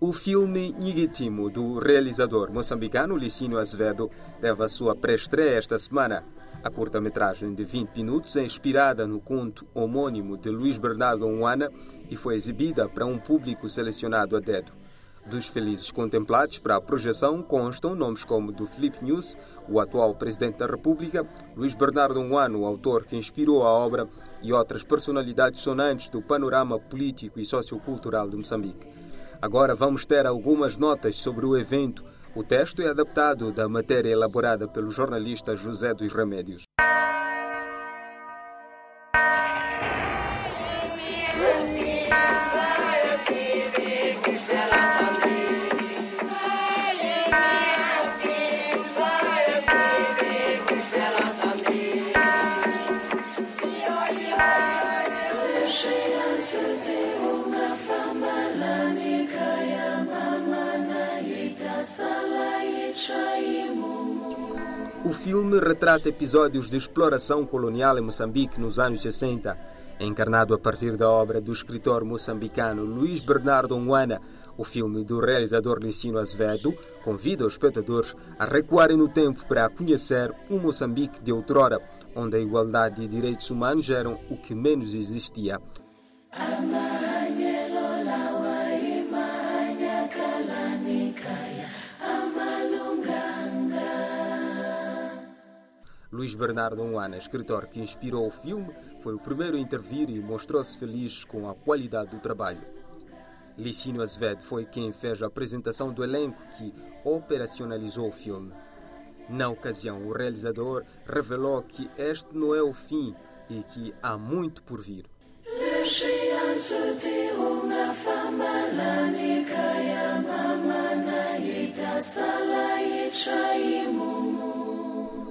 O filme Nhigitimo, do realizador moçambicano Licínio Azevedo, teve a sua pré-estreia esta semana. A curta-metragem de 20 minutos é inspirada no conto homônimo de Luís Bernardo Oana e foi exibida para um público selecionado a dedo. Dos felizes contemplados para a projeção constam nomes como do Felipe News, o atual presidente da República, Luís Bernardo Oana, o autor que inspirou a obra, e outras personalidades sonantes do panorama político e sociocultural de Moçambique. Agora vamos ter algumas notas sobre o evento. O texto é adaptado da matéria elaborada pelo jornalista José dos Remédios. O filme retrata episódios de exploração colonial em Moçambique nos anos 60. É encarnado a partir da obra do escritor moçambicano Luís Bernardo Nguana, o filme do realizador Licino Azevedo convida os espectadores a recuarem no tempo para conhecer um Moçambique de outrora, onde a igualdade e direitos humanos eram o que menos existia. Luís Bernardo Nguana, escritor que inspirou o filme, foi o primeiro a intervir e mostrou-se feliz com a qualidade do trabalho. Licínio Azevedo foi quem fez a apresentação do elenco que operacionalizou o filme. Na ocasião, o realizador revelou que este não é o fim e que há muito por vir.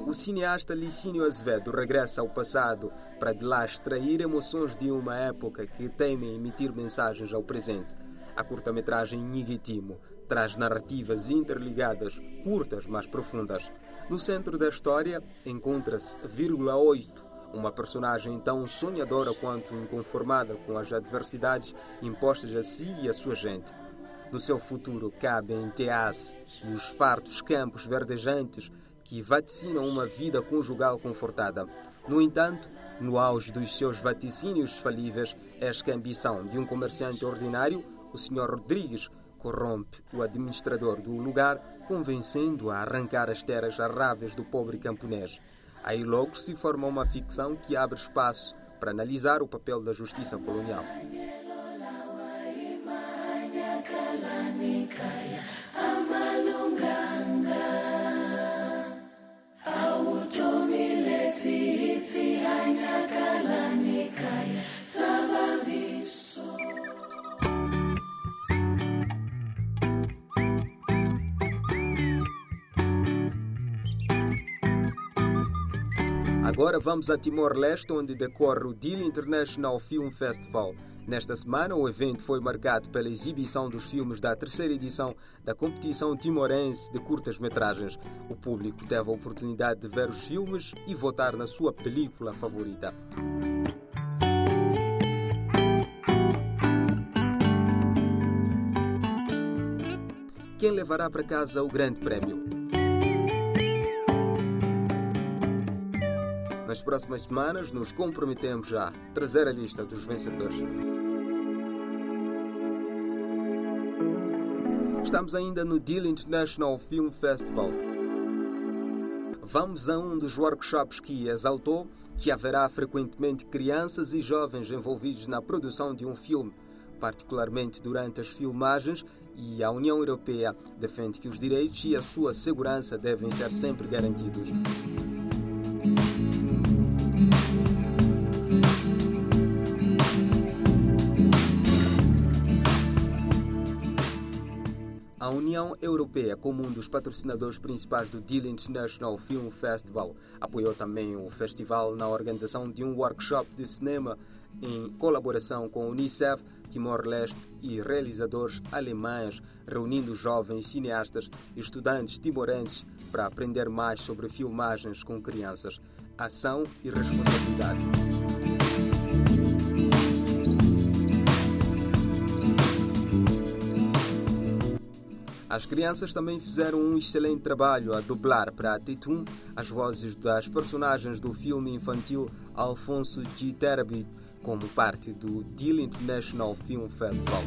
O cineasta Licínio Azevedo regressa ao passado para de lá extrair emoções de uma época que teme emitir mensagens ao presente. A curta-metragem Nhigitimo traz narrativas interligadas, curtas mas profundas. No centro da história encontra-se Vírgula 8, uma personagem tão sonhadora quanto inconformada com as adversidades impostas a si e a sua gente. No seu futuro cabem Teás e os fartos campos verdejantes que vaticinam uma vida conjugal confortada. No entanto, no auge dos seus vaticínios falíveis, eis que a ambição de um comerciante ordinário, o Sr. Rodrigues, corrompe o administrador do lugar, convencendo-o a arrancar as terras arráveis do pobre camponês. Aí logo se forma uma ficção que abre espaço para analisar o papel da justiça colonial. Agora vamos a Timor-Leste, onde decorre o Dili International Film Festival. Nesta semana, o evento foi marcado pela exibição dos filmes da terceira edição da competição timorense de curtas-metragens. O público teve a oportunidade de ver os filmes e votar na sua película favorita. Quem levará para casa o grande prémio? Nas próximas semanas, nos comprometemos a trazer a lista dos vencedores. Estamos ainda no Deal International Film Festival. Vamos a um dos workshops que exaltou que haverá frequentemente crianças e jovens envolvidos na produção de um filme, particularmente durante as filmagens, e a União Europeia defende que os direitos e a sua segurança devem ser sempre garantidos. A União Europeia, como um dos patrocinadores principais do Deal International Film Festival, apoiou também o festival na organização de um workshop de cinema em colaboração com a Unicef Timor-Leste e realizadores alemães, reunindo jovens cineastas e estudantes timorenses para aprender mais sobre filmagens com crianças, ação e responsabilidade. As crianças também fizeram um excelente trabalho a dublar para Titum as vozes das personagens do filme infantil Alfonso G. Terabit como parte do Deal International Film Festival.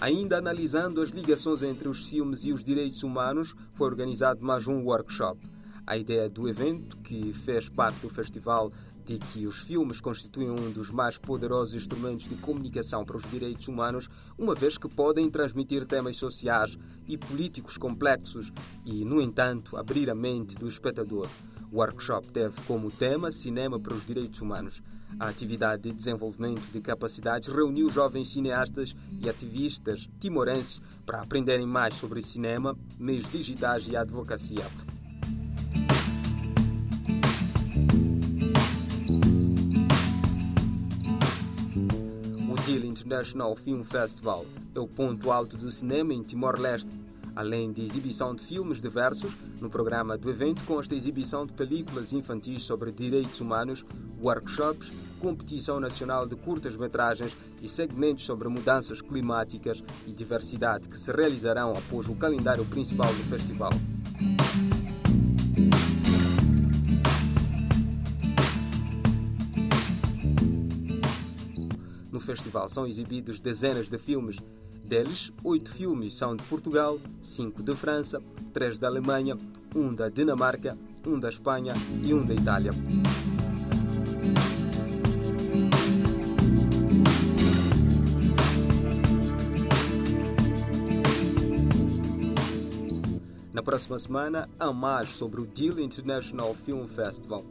Ainda analisando as ligações entre os filmes e os direitos humanos, foi organizado mais um workshop. A ideia do evento, que fez parte do festival de que os filmes constituem um dos mais poderosos instrumentos de comunicação para os direitos humanos, uma vez que podem transmitir temas sociais e políticos complexos e, no entanto, abrir a mente do espectador. O workshop teve como tema Cinema para os Direitos Humanos. A atividade de desenvolvimento de capacidades reuniu jovens cineastas e ativistas timorenses para aprenderem mais sobre cinema, meios digitais e advocacia. International Film Festival é o ponto alto do cinema em Timor-Leste. Além de exibição de filmes diversos, no programa do evento consta a exibição de películas infantis sobre direitos humanos, workshops, competição nacional de curtas-metragens e segmentos sobre mudanças climáticas e diversidade que se realizarão após o calendário principal do festival. Festival são exibidos dezenas de filmes. Deles, oito filmes são de Portugal, cinco de França, três da Alemanha, um da Dinamarca, um da Espanha e um da Itália. Na próxima semana, há mais sobre o Deal International Film Festival.